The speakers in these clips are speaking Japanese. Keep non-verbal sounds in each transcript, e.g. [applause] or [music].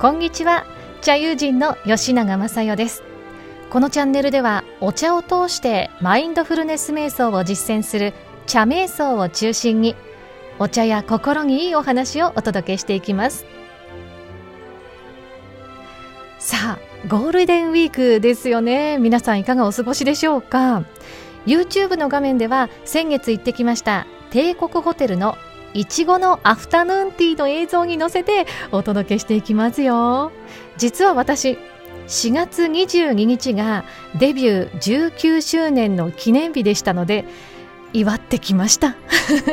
こんにちは。茶友人の吉永雅代です。このチャンネルではお茶を通してマインドフルネス瞑想を実践する茶瞑想を中心にお茶や心にいいお話をお届けしていきます。さあゴールデンウィークですよね。皆さんいかがお過ごしでしょうか？YouTube の画面では先月行ってきました帝国ホテルのいちごのアフタヌーンティーの映像に載せてお届けしていきますよ。実は私4月22日がデビュー19周年の記念日でしたので祝ってきました。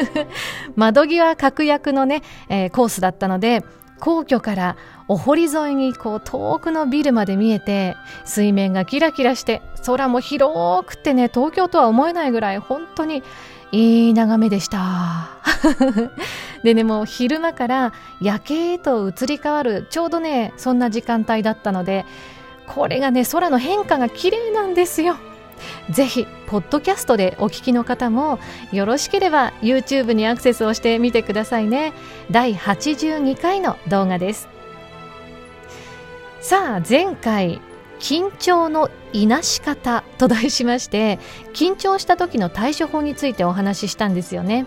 [laughs] 窓際確約のね、えー、コースだったので皇居からお堀沿いにこう遠くのビルまで見えて水面がキラキラして空も広くてね東京とは思えないぐらい本当にいい眺めでした。[laughs] でね、もう昼間から夜景へと移り変わる、ちょうどね、そんな時間帯だったので、これがね、空の変化が綺麗なんですよ。ぜひ、ポッドキャストでお聞きの方も、よろしければ YouTube にアクセスをしてみてくださいね。第82回の動画です。さあ、前回、緊張のいなし方と題しまして緊張した時の対処法についてお話ししたんですよね。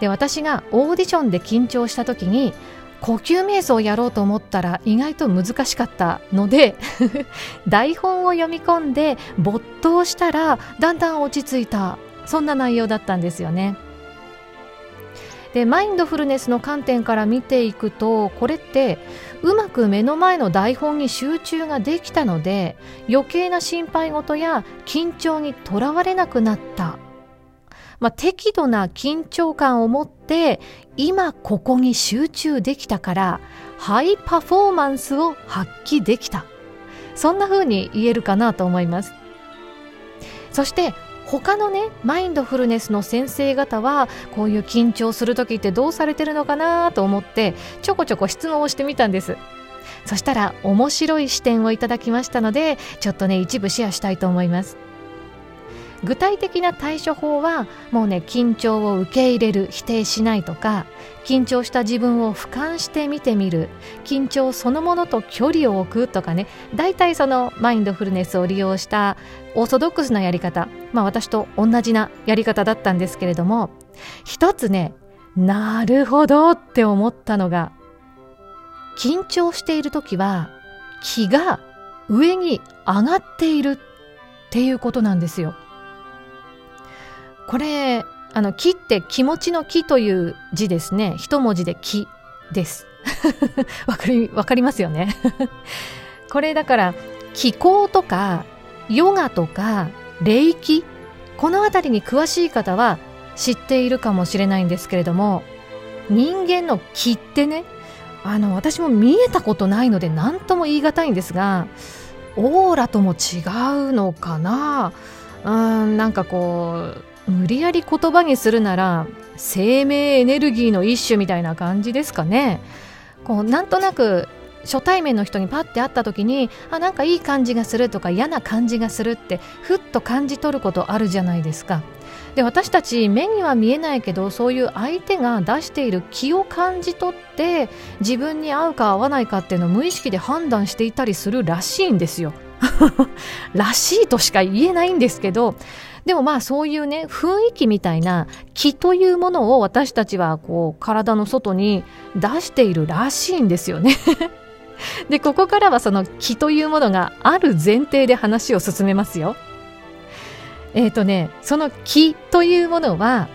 で私がオーディションで緊張した時に呼吸瞑想をやろうと思ったら意外と難しかったので [laughs] 台本を読み込んで没頭したらだんだん落ち着いた。そんな内容だったんですよね。でマインドフルネスの観点から見ていくとこれってうまく目の前の台本に集中ができたので余計な心配事や緊張にとらわれなくなった、まあ、適度な緊張感を持って今ここに集中できたからハイパフォーマンスを発揮できた。そんな風に言えるかなと思います。そして他のねマインドフルネスの先生方はこういう緊張する時ってどうされてるのかなと思ってちょこちょこ質問をしてみたんです。そしたら面白い視点をいただきましたのでちょっとね一部シェアしたいと思います。具体的な対処法はもうね緊張を受け入れる否定しないとか緊張した自分を俯瞰して見てみる緊張そのものと距離を置くとかね大体そのマインドフルネスを利用したオーソドックスなやり方まあ私と同じなやり方だったんですけれども一つねなるほどって思ったのが緊張している時は気が上に上がっているっていうことなんですよ。これあの木って気持ちの木という字ですね。一文字で木です。[laughs] わかりわかりますよね。[laughs] これだから気候とかヨガとか霊気。この辺りに詳しい方は知っているかもしれないんですけれども人間の気ってねあの私も見えたことないので何とも言い難いんですがオーラとも違うのかな。うーんなんかこう無理やり言葉にするなら生命エネルギーの一種みたいな感じですかね。こうなんとなく初対面の人にパッて会った時にあなんかいい感じがするとか嫌な感じがするってふっと感じ取ることあるじゃないですか。で私たち目には見えないけどそういう相手が出している気を感じ取って自分に合うか合わないかっていうのを無意識で判断していたりするらしいんですよ。[laughs] らしいとしか言えないんですけどでもまあそういうね雰囲気みたいな気というものを私たちはこう体の外に出しているらしいんですよね [laughs] でここからはその気というものがある前提で話を進めますよ。えっ、ー、とねその気というものは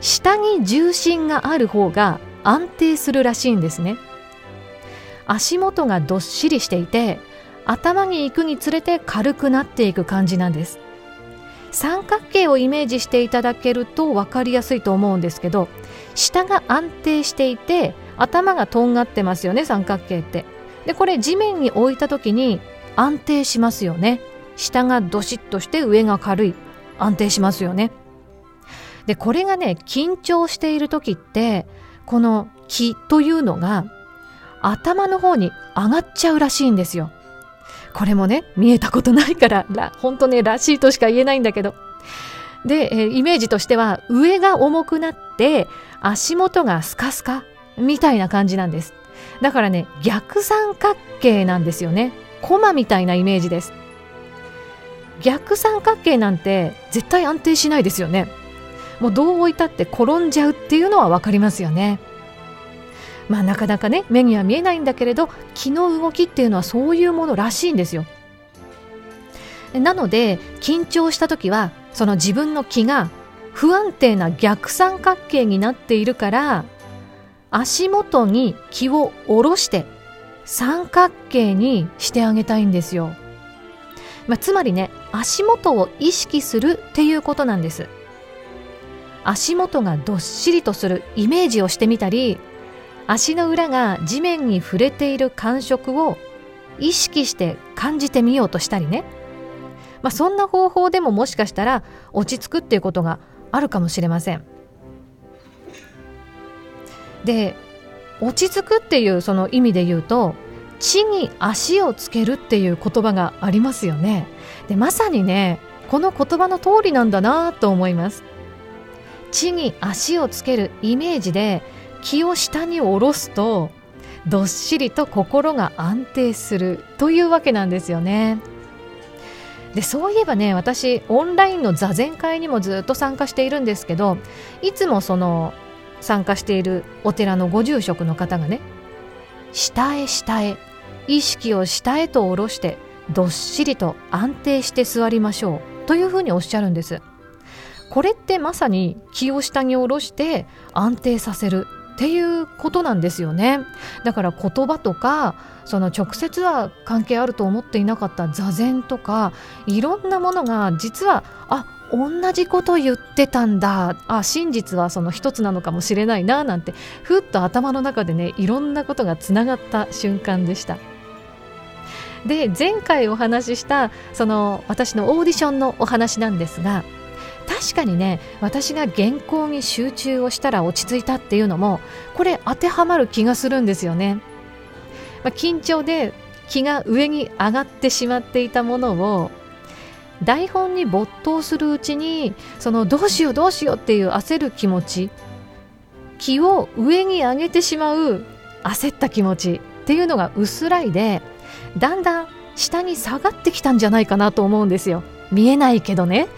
下に重心がある方が安定するらしいんですね。足元がどっしりしていて頭に行くにつれて軽くなっていく感じなんです。三角形をイメージしていただけると分かりやすいと思うんですけど下が安定していて頭がとんがってますよね三角形って。でこれ地面に置いた時に安定しますよね。下がどしっとして上が軽い。安定しますよね。でこれがね緊張している時ってこの気というのが頭の方に上がっちゃうらしいんですよ。これもね、見えたことないから、ら本当ね、らしいとしか言えないんだけど。で、えイメージとしては、上が重くなって、足元がスカスカみたいな感じなんです。だからね逆三角形なんですよねコマみたいなイメージです逆三角形なんて絶対安定しないですよねもうどう置いたって転んじゃうっていうのは分かりますよねまあなかなかね目には見えないんだけれど気の動きっていうのはそういうものらしいんですよ。なので緊張した時はその自分の気が不安定な逆三角形になっているから足元に気を下ろして三角形にしてあげたいんですよ、まあ、つまりね足元を意識するっていうことなんです。足元がどっしりとするイメージをしてみたり足の裏が地面に触れている感触を意識して感じてみようとしたりね、まあ、そんな方法でももしかしたら落ち着くっていうことがあるかもしれません。で落ち着くっていうその意味で言うと地に足をつけるっていう言葉がありますよね。でまさにねこの言葉の通りなんだなと思います。地に足をつけるイメージで気を下に下ろすとどっしりと心が安定するというわけなんですよね。でそういえばね私オンラインの座禅会にもずっと参加しているんですけどいつもその参加しているお寺のご住職の方がね下へ下へ意識を下へと下ろしてどっしりと安定して座りましょうというふうにおっしゃるんですこれってまさに気を下に下ろして安定させるっていうことなんですよねだから言葉とかその直接は関係あると思っていなかった座禅とかいろんなものが実はあ同じこと言ってたんだあ真実はその一つなのかもしれないななんてふっと頭の中でねいろんなことがつながった瞬間でした。で前回お話ししたその私のオーディションのお話なんですが確かにね私が原稿に集中をしたら落ち着いたっていうのもこれ当てはまる気がするんですよね。まあ、緊張で気が上に上がってしまっていたものを台本に没頭するうちにそのどうしようどうしようっていう焦る気持ち気を上に上げてしまう焦った気持ちっていうのが薄らいでだんだん下に下がってきたんじゃないかなと思うんですよ見えないけどね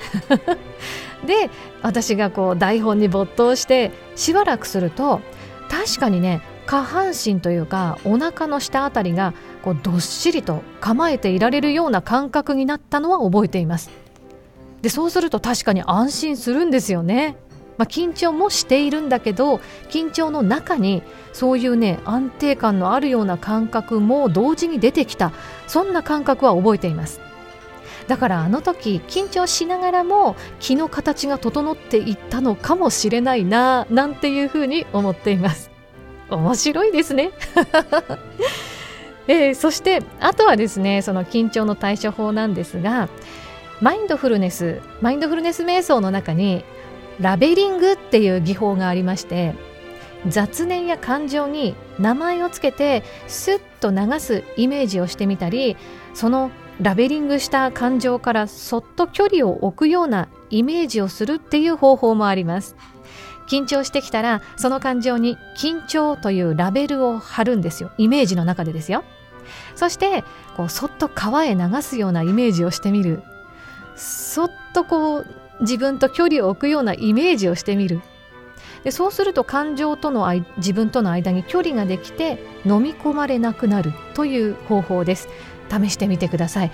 で私がこう台本に没頭してしばらくすると確かにね下半身というかお腹の下あたりがこうどっしりと構えていられるような感覚になったのは覚えています。でそうすると確かに安心するんですよね。まあ、緊張もしているんだけど緊張の中にそういうね安定感のあるような感覚も同時に出てきた。そんな感覚は覚えています。だからあの時緊張しながらも気の形が整っていったのかもしれないななんていうふうに思っています。面白いですね。[laughs] えー、そしてあとはですねその緊張の対処法なんですがマインドフルネスマインドフルネス瞑想の中にラベリングっていう技法がありまして雑念や感情に名前をつけてスッと流すイメージをしてみたりそのラベリングした感情からそっと距離を置くようなイメージをするっていう方法もあります。緊張してきたらその感情に緊張というラベルを貼るんですよ。イメージの中でですよ。そしてこうそっと川へ流すようなイメージをしてみる。そっとこう自分と距離を置くようなイメージをしてみる。でそうすると感情との自分との間に距離ができて飲み込まれなくなるという方法です。試してみてください。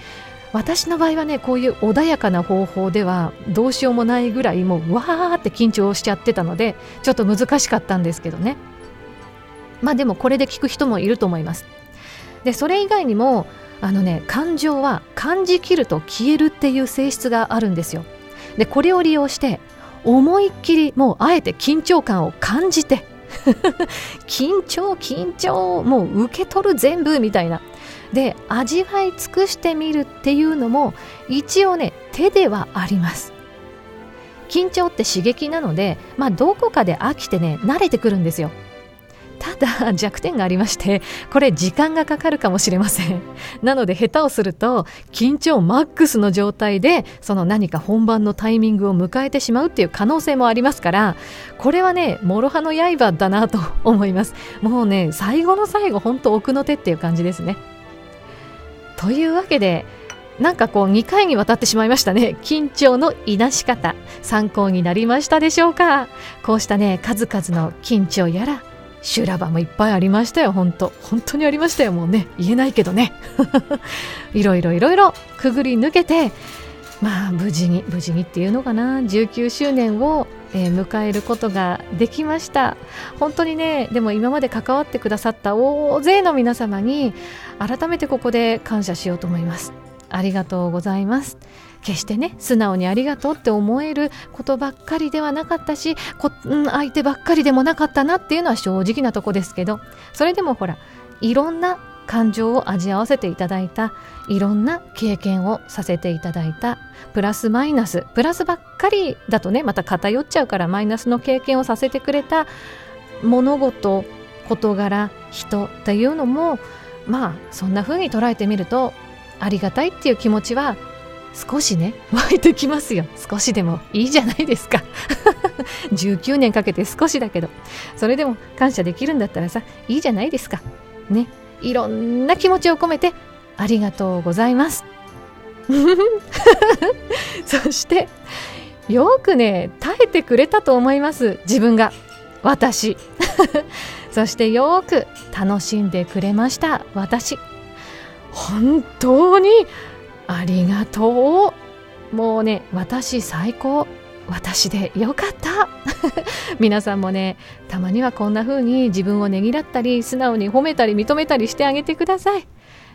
私の場合はねこういう穏やかな方法ではどうしようもないぐらいもうわーって緊張しちゃってたのでちょっと難しかったんですけどね。まあでもこれで聞く人もいると思います。でそれ以外にもあのね感情は感じきると消えるっていう性質があるんですよ。でこれを利用して思いっきりもうあえて緊張感を感じて [laughs] 緊張緊張もう受け取る全部みたいな。で味わい尽くしてみるっていうのも一応ね手ではあります。緊張って刺激なのでまあどこかで飽きてね慣れてくるんですよ。ただ [laughs] 弱点がありましてこれ時間がかかるかもしれません。なので下手をすると緊張マックスの状態でその何か本番のタイミングを迎えてしまうっていう可能性もありますからこれはね諸刃の刃だなと思います。もうね最後の最後本当奥の手っていう感じですね。というわけでなんかこう2回にわたってしまいましたね。緊張のいなし方。参考になりましたでしょうか。こうしたね数々の緊張やら修羅場もいっぱいありましたよ。本当。本当にありましたよ。もうね言えないけどね。[laughs] いろいろいろいろくぐり抜けてまあ無事に無事にっていうのかな。19周年を、えー、迎えることができました。本当にねでも今まで関わってくださった大勢の皆様に改めてここで感謝しようと思います。ありがとうございます。決してね素直にありがとうって思えることばっかりではなかったしこ、うん、相手ばっかりでもなかったなっていうのは正直なとこですけどそれでもほらいろんな感情を味合わせていただいたいろんな経験をさせていただいたプラスマイナスプラスばっかりだとねまた偏っちゃうからマイナスの経験をさせてくれた物事事柄人っていうのもまあそんな風に捉えてみるとありがたいっていう気持ちは少しね湧いてきますよ。少しでもいいじゃないですか。[laughs] 19年かけて少しだけど。それでも感謝できるんだったらさいいじゃないですか。ね。いろんな気持ちを込めてありがとうございます。[laughs] そしてよくね耐えてくれたと思います。自分が。私。[laughs] そしてよく楽しんでくれました。私。本当にありがとう。もうね私最高。私でよかった。[laughs] 皆さんもねたまにはこんな風に自分をねぎらったり素直に褒めたり認めたりしてあげてください。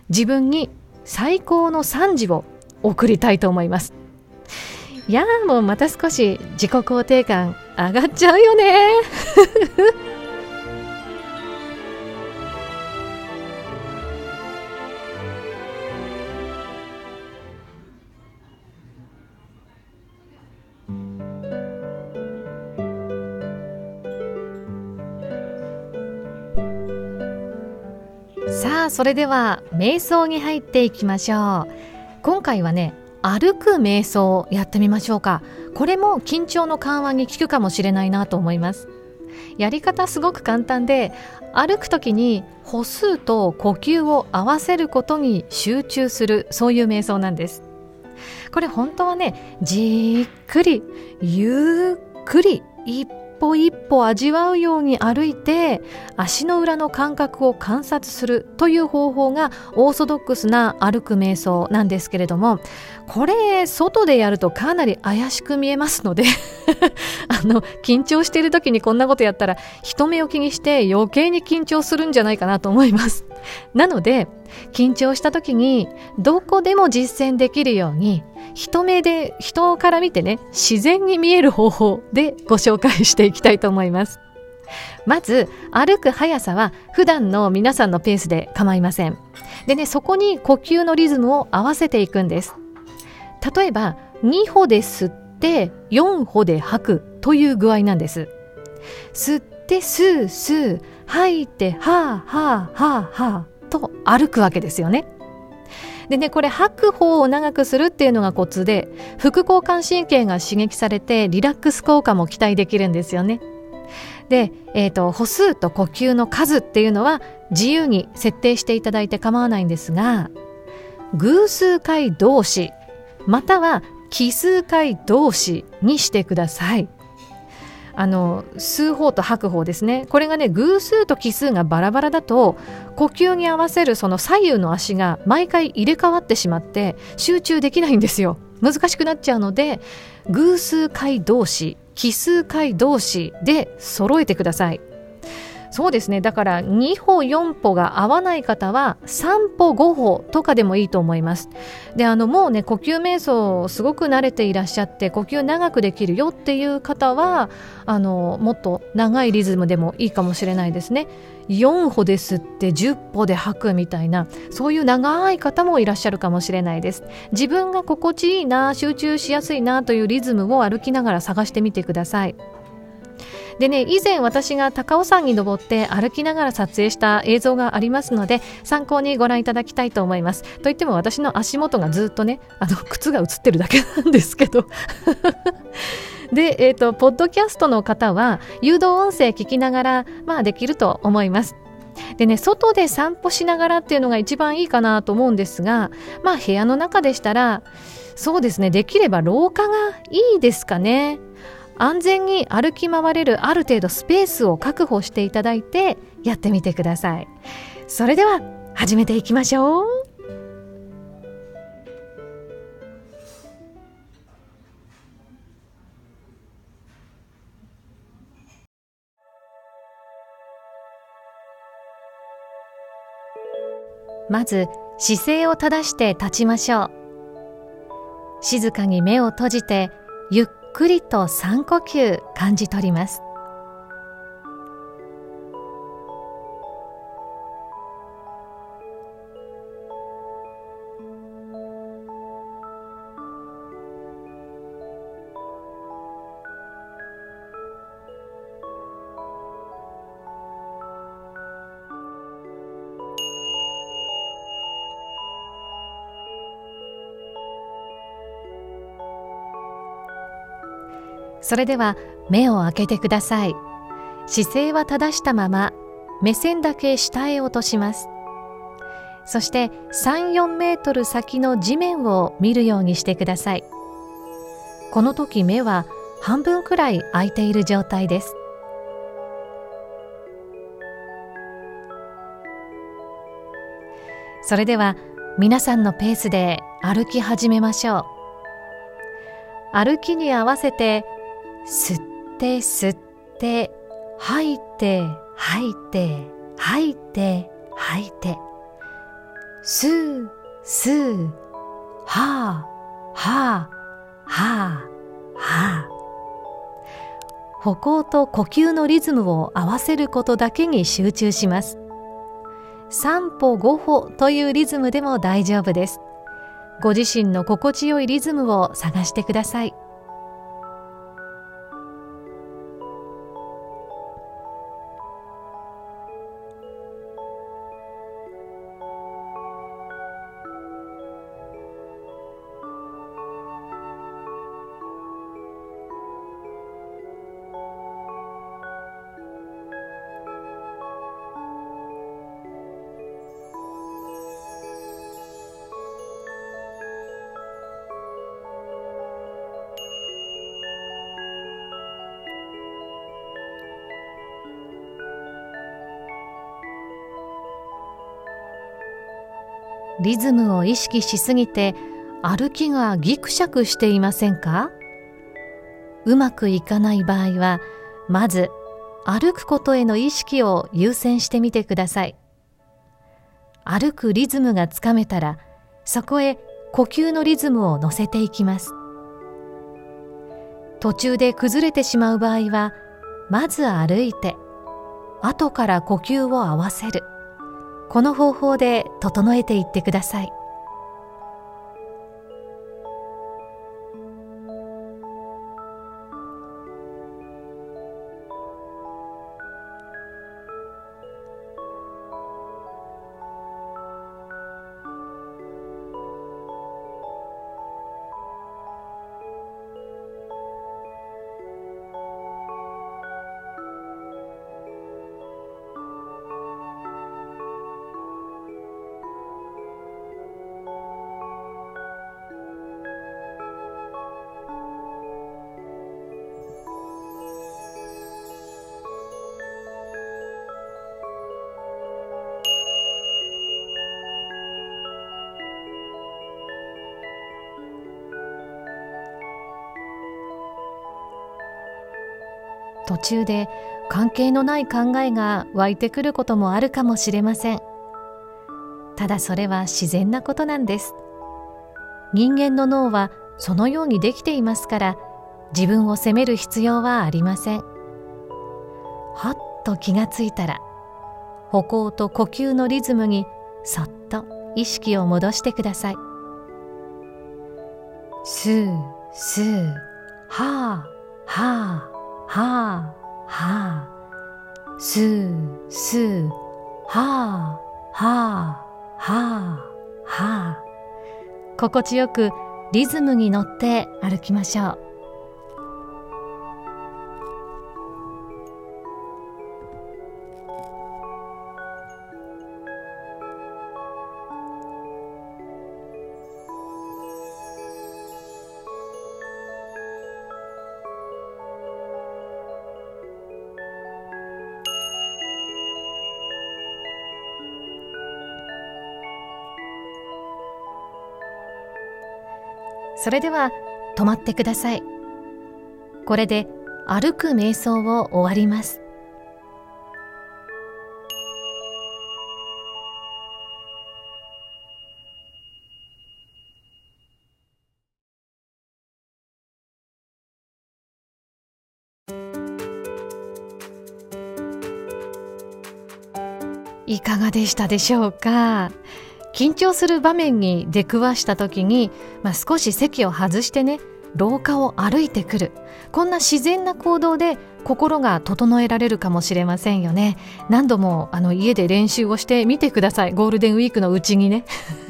自分に最高の賛辞を送りたいと思います。いやもうまた少し自己肯定感上がっちゃうよね。それでは瞑想に入っていきましょう。今回はね歩く瞑想をやってみましょうか。これも緊張の緩和に効くかもしれないなと思います。やり方すごく簡単で歩く時に歩数と呼吸を合わせることに集中するそういう瞑想なんです。これ本当はねじっくりゆっくり一歩一歩味わうように歩いて足の裏の感覚を観察するという方法がオーソドックスな歩く瞑想なんですけれどもこれ外でやるとかなり怪しく見えますので [laughs] あの緊張している時にこんなことやったら人目を気にして余計に緊張するんじゃないかなと思います。なので緊張した時にどこでも実践できるように人目で人から見てね自然に見える方法でご紹介していきたいと思います。まず歩く速さは普段の皆さんのペースで構いません。でねそこに呼吸のリズムを合わせていくんです。例えば2歩で吸って4歩で吐くという具合なんです。吸ってスースー吐いてはあはあはあはあと歩くわけですよねでねこれ吐く方を長くするっていうのがコツで副交感神経が刺激されてリラックス効果も期待できるんですよね。で、えーと、歩数と呼吸の数っていうのは自由に設定していただいて構わないんですが偶数回同士または奇数回同士にしてください。あの数法と吐く方ですね。これがね偶数と奇数がバラバラだと呼吸に合わせるその左右の足が毎回入れ替わってしまって集中できないんですよ。難しくなっちゃうので偶数回同士奇数回同士で揃えてください。そうですね。だから2歩4歩が合わない方は3歩5歩とかでもいいと思います。であのもうね呼吸瞑想すごく慣れていらっしゃって呼吸長くできるよっていう方はあのもっと長いリズムでもいいかもしれないですね。4歩で吸って10歩で吐くみたいなそういう長い方もいらっしゃるかもしれないです。自分が心地いいな集中しやすいなというリズムを歩きながら探してみてください。でね以前私が高尾山に登って歩きながら撮影した映像がありますので参考にご覧いただきたいと思います。といっても私の足元がずっとねあの靴が映ってるだけなんですけど。[laughs] で、えーと、ポッドキャストの方は誘導音声聞きながら、まあ、できると思います。でね外で散歩しながらっていうのが一番いいかなと思うんですがまあ部屋の中でしたらそうですねできれば廊下がいいですかね。安全に歩き回れるある程度スペースを確保していただいてやってみてください。それでは始めていきましょう。まず姿勢を正して立ちましょう。静かに目を閉じてゆっくりと3呼吸感じ取ります。それでは目を開けてください。姿勢は正したまま目線だけ下へ落とします。そして34メートル先の地面を見るようにしてください。この時目は半分くらい開いている状態です。それでは皆さんのペースで歩き始めましょう。歩きに合わせて吸って吸って吐いて吐いて吐いて吐いて。吸う吸うはあはあはあはあ歩行と呼吸のリズムを合わせることだけに集中します3歩5歩というリズムでも大丈夫ですご自身の心地よいリズムを探してくださいリズムを意識しすぎて歩きがギクシャクしていませんか？うまくいかない場合はまず歩くことへの意識を優先してみてください。歩くリズムがつかめたらそこへ呼吸のリズムを乗せていきます。途中で崩れてしまう場合はまず歩いて後から呼吸を合わせる。この方法で整えていってください。中で関係のない考えが湧いてくることもあるかもしれません。ただそれは自然なことなんです。人間の脳はそのようにできていますから自分を責める必要はありません。はっと気がついたら歩行と呼吸のリズムにそっと意識を戻してください。スースーはあは。あはあはあすーすーはあはあはあはあ。心地よくリズムに乗って歩きましょう。それでは止まってください。これで歩く瞑想を終わります。いかがでしたでしょうか？緊張する場面に出くわした時に、まあ、少し席を外してね廊下を歩いてくる。こんな自然な行動で心が整えられるかもしれませんよね。何度もあの家で練習をしてみてください。ゴールデンウィークのうちにね。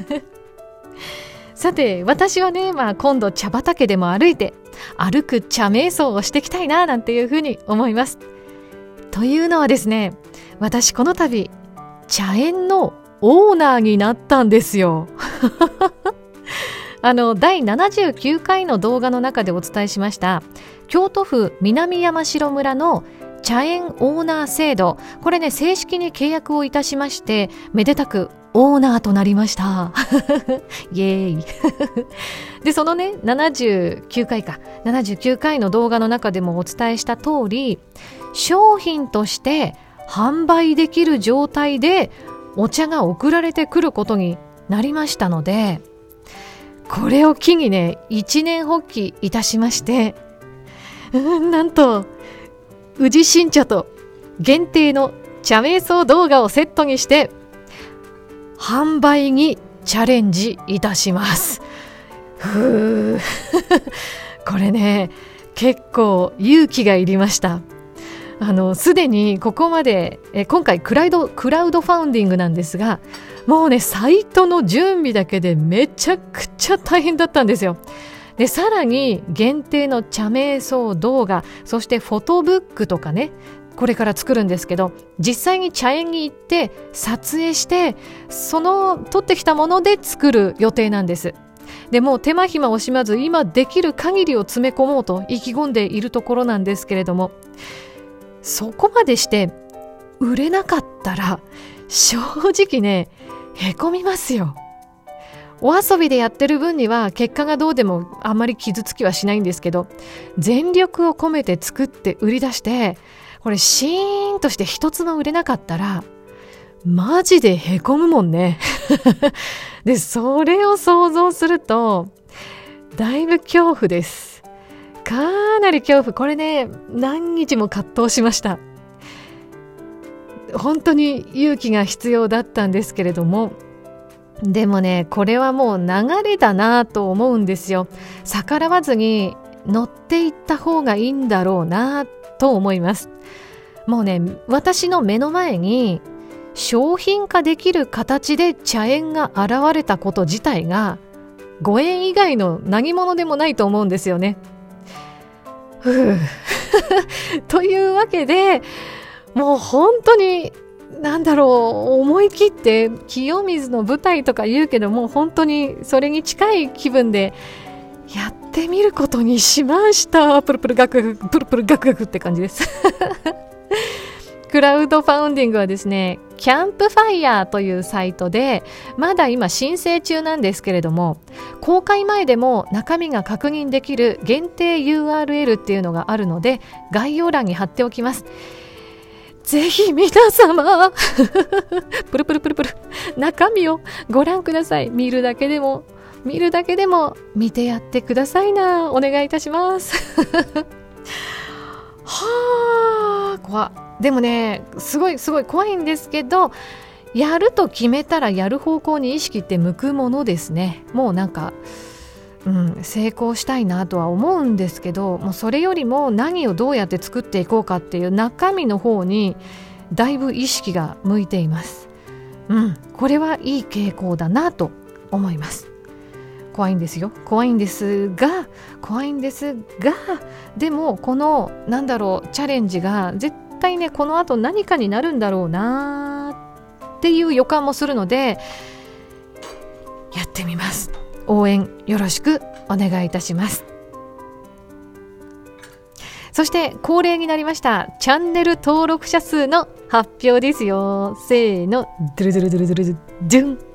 [laughs] さて私はね、まあ、今度茶畑でも歩いて歩く茶瞑想をしていきたいななんていうふうに思います。というのはですね私この度茶園のオーナーになったんですよ。[laughs] あの第79回の動画の中でお伝えしました京都府南山城村の茶園オーナー制度。これね正式に契約をいたしましてめでたくオーナーとなりました。[laughs] イエーイ。[laughs] でそのね79回か。79回の動画の中でもお伝えした通り商品として販売できる状態でお茶が送られてくることになりましたのでこれを機にね一年発起いたしましてうんなんと宇治新茶と限定の茶瞑想動画をセットにして販売にチャレンジいたします。ふう。[laughs] これね結構勇気がいりました。あのすでにここまでえ今回クラウドクラウドファウンディングなんですがもうねサイトの準備だけでめちゃくちゃ大変だったんですよ。でさらに限定の茶瞑想動画そしてフォトブックとかねこれから作るんですけど実際に茶園に行って撮影してその撮ってきたもので作る予定なんです。でもう手間暇惜しまず今できる限りを詰め込もうと意気込んでいるところなんですけれどもそこまでして売れなかったら正直ねへこみますよ。お遊びでやってる分には結果がどうでもあまり傷つきはしないんですけど全力を込めて作って売り出してこれシーンとして一つも売れなかったらマジでへこむもんね。[laughs] でそれを想像するとだいぶ恐怖です。かなり恐怖。これね何日も葛藤しました。本当に勇気が必要だったんですけれども。でもねこれはもう流れだなと思うんですよ。逆らわずに乗っていった方がいいんだろうなと思います。もうね私の目の前に商品化できる形で茶園が現れたこと自体がご縁以外の何者でもないと思うんですよね。[laughs] というわけでもう本当になんだろう思い切って清水の舞台とか言うけどもう本当にそれに近い気分でやってみることにしました。プルプルガクプルプルガクガクって感じです。クラウドファウンディングはですねキャンプファイヤーというサイトでまだ今申請中なんですけれども公開前でも中身が確認できる限定 URL っていうのがあるので概要欄に貼っておきます。ぜひ皆様 [laughs] プルプルプルプル中身をご覧ください。見るだけでも見るだけでも見てやってくださいな。お願いいたします。[laughs] はあ怖でもねすごいすごい怖いんですけどやると決めたらやる方向に意識って向くものですねもうなんかうん、成功したいなとは思うんですけどもうそれよりも何をどうやって作っていこうかっていう中身の方にだいぶ意識が向いています。うん、これはいい傾向だなと思います。怖いんですよ。怖いんですが怖いんですがでもこのなんだろうチャレンジが絶対ねこの後何かになるんだろうなっていう予感もするのでやってみます。応援よろしくお願いいたします。そして恒例になりましたチャンネル登録者数の発表ですよ。せーの。ドゥルドゥルドゥルドゥルドゥン。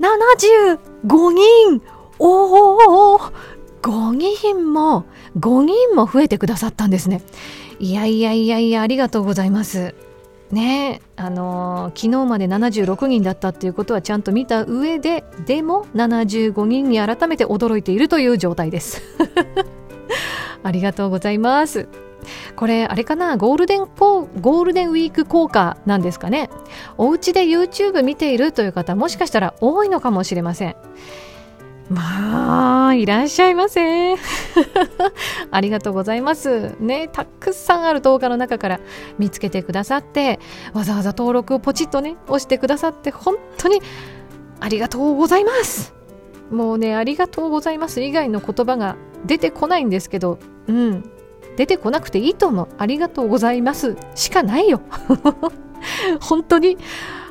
75人。おお5人も5人も増えてくださったんですね。いやいやいやいやありがとうございます。ねあのー、昨日まで76人だったっていうことはちゃんと見た上ででも75人に改めて驚いているという状態です。[laughs] ありがとうございます。これあれかな？ゴールデンゴールデンウィーク効果なんですかねお家で YouTube 見ているという方もしかしたら多いのかもしれませんまあ、いらっしゃいませ。[laughs] ありがとうございます。ね、たくさんある動画の中から見つけてくださって、わざわざ登録をポチッとね、押してくださって、本当にありがとうございます。もうね、ありがとうございます以外の言葉が出てこないんですけど、うん、出てこなくていいと思う。ありがとうございますしかないよ。[laughs] 本当に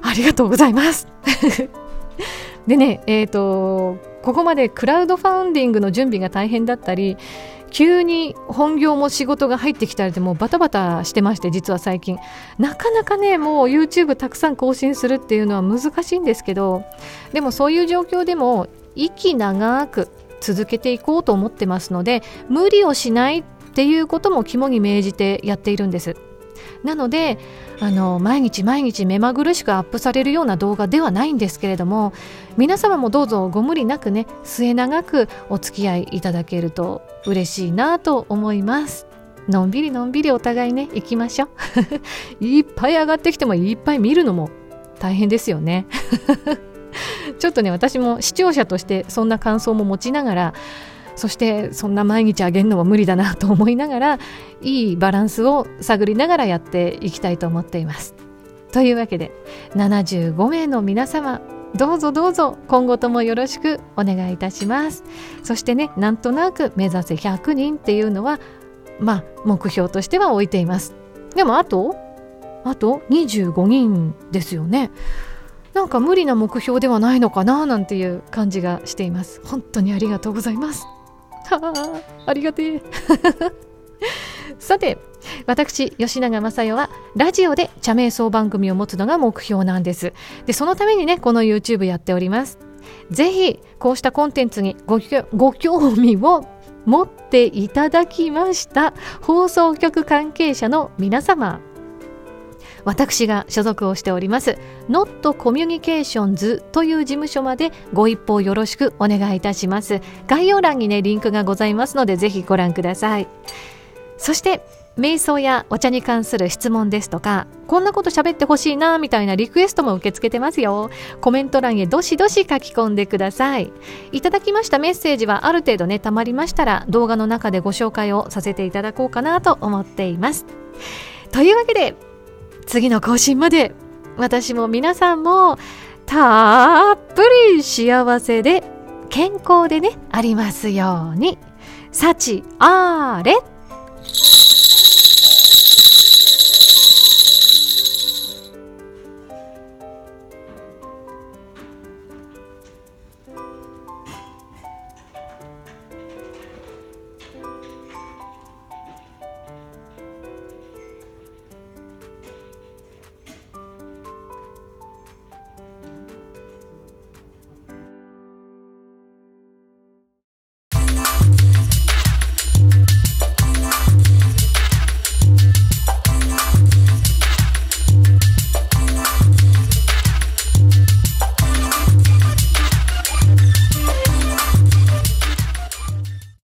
ありがとうございます。[laughs] でね、えっ、ー、と、ここまでクラウドファウンディングの準備が大変だったり急に本業も仕事が入ってきたりでもバタバタしてまして実は最近なかなかねもう YouTube たくさん更新するっていうのは難しいんですけどでもそういう状況でも息長く続けていこうと思ってますので無理をしないっっていうことも肝に銘じてやっているんです。なのであの毎日毎日目まぐるしくアップされるような動画ではないんですけれども皆様もどうぞご無理なくね末永くお付き合いいただけると嬉しいなと思います。のんびりのんびりお互いね行きましょう。[laughs] いっぱい上がってきてもいっぱい見るのも大変ですよね。[laughs] ちょっとね私も視聴者としてそんな感想も持ちながらそしてそんな毎日あげるのも無理だなと思いながらいいバランスを探りながらやっていきたいと思っています。というわけで75名の皆様どうぞどうぞ今後ともよろしくお願いいたします。そしてねなんとなく目指せ100人っていうのはまあ目標としては置いています。でもあとあと25人ですよね。なんか無理な目標ではないのかななんていう感じがしています。本当にありがとうございます。はあありがてえ。[laughs] さて私吉永雅代はラジオで茶瞑想番組を持つのが目標なんです。でそのためにねこの YouTube やっております。ぜひこうしたコンテンツにごご興味を持っていただきました放送局関係者の皆様。私が所属をしております Not Communications という事務所までご一報よろしくお願いいたします。概要欄にねリンクがございますのでぜひご覧ください。そして瞑想やお茶に関する質問ですとかこんなこと喋ってほしいなみたいなリクエストも受け付けてますよ。コメント欄へどしどし書き込んでください。いただきましたメッセージはある程度ねたまりましたら動画の中でご紹介をさせていただこうかなと思っています。というわけで次の更新まで私も皆さんもたっぷり幸せで健康でねありますように。幸あれ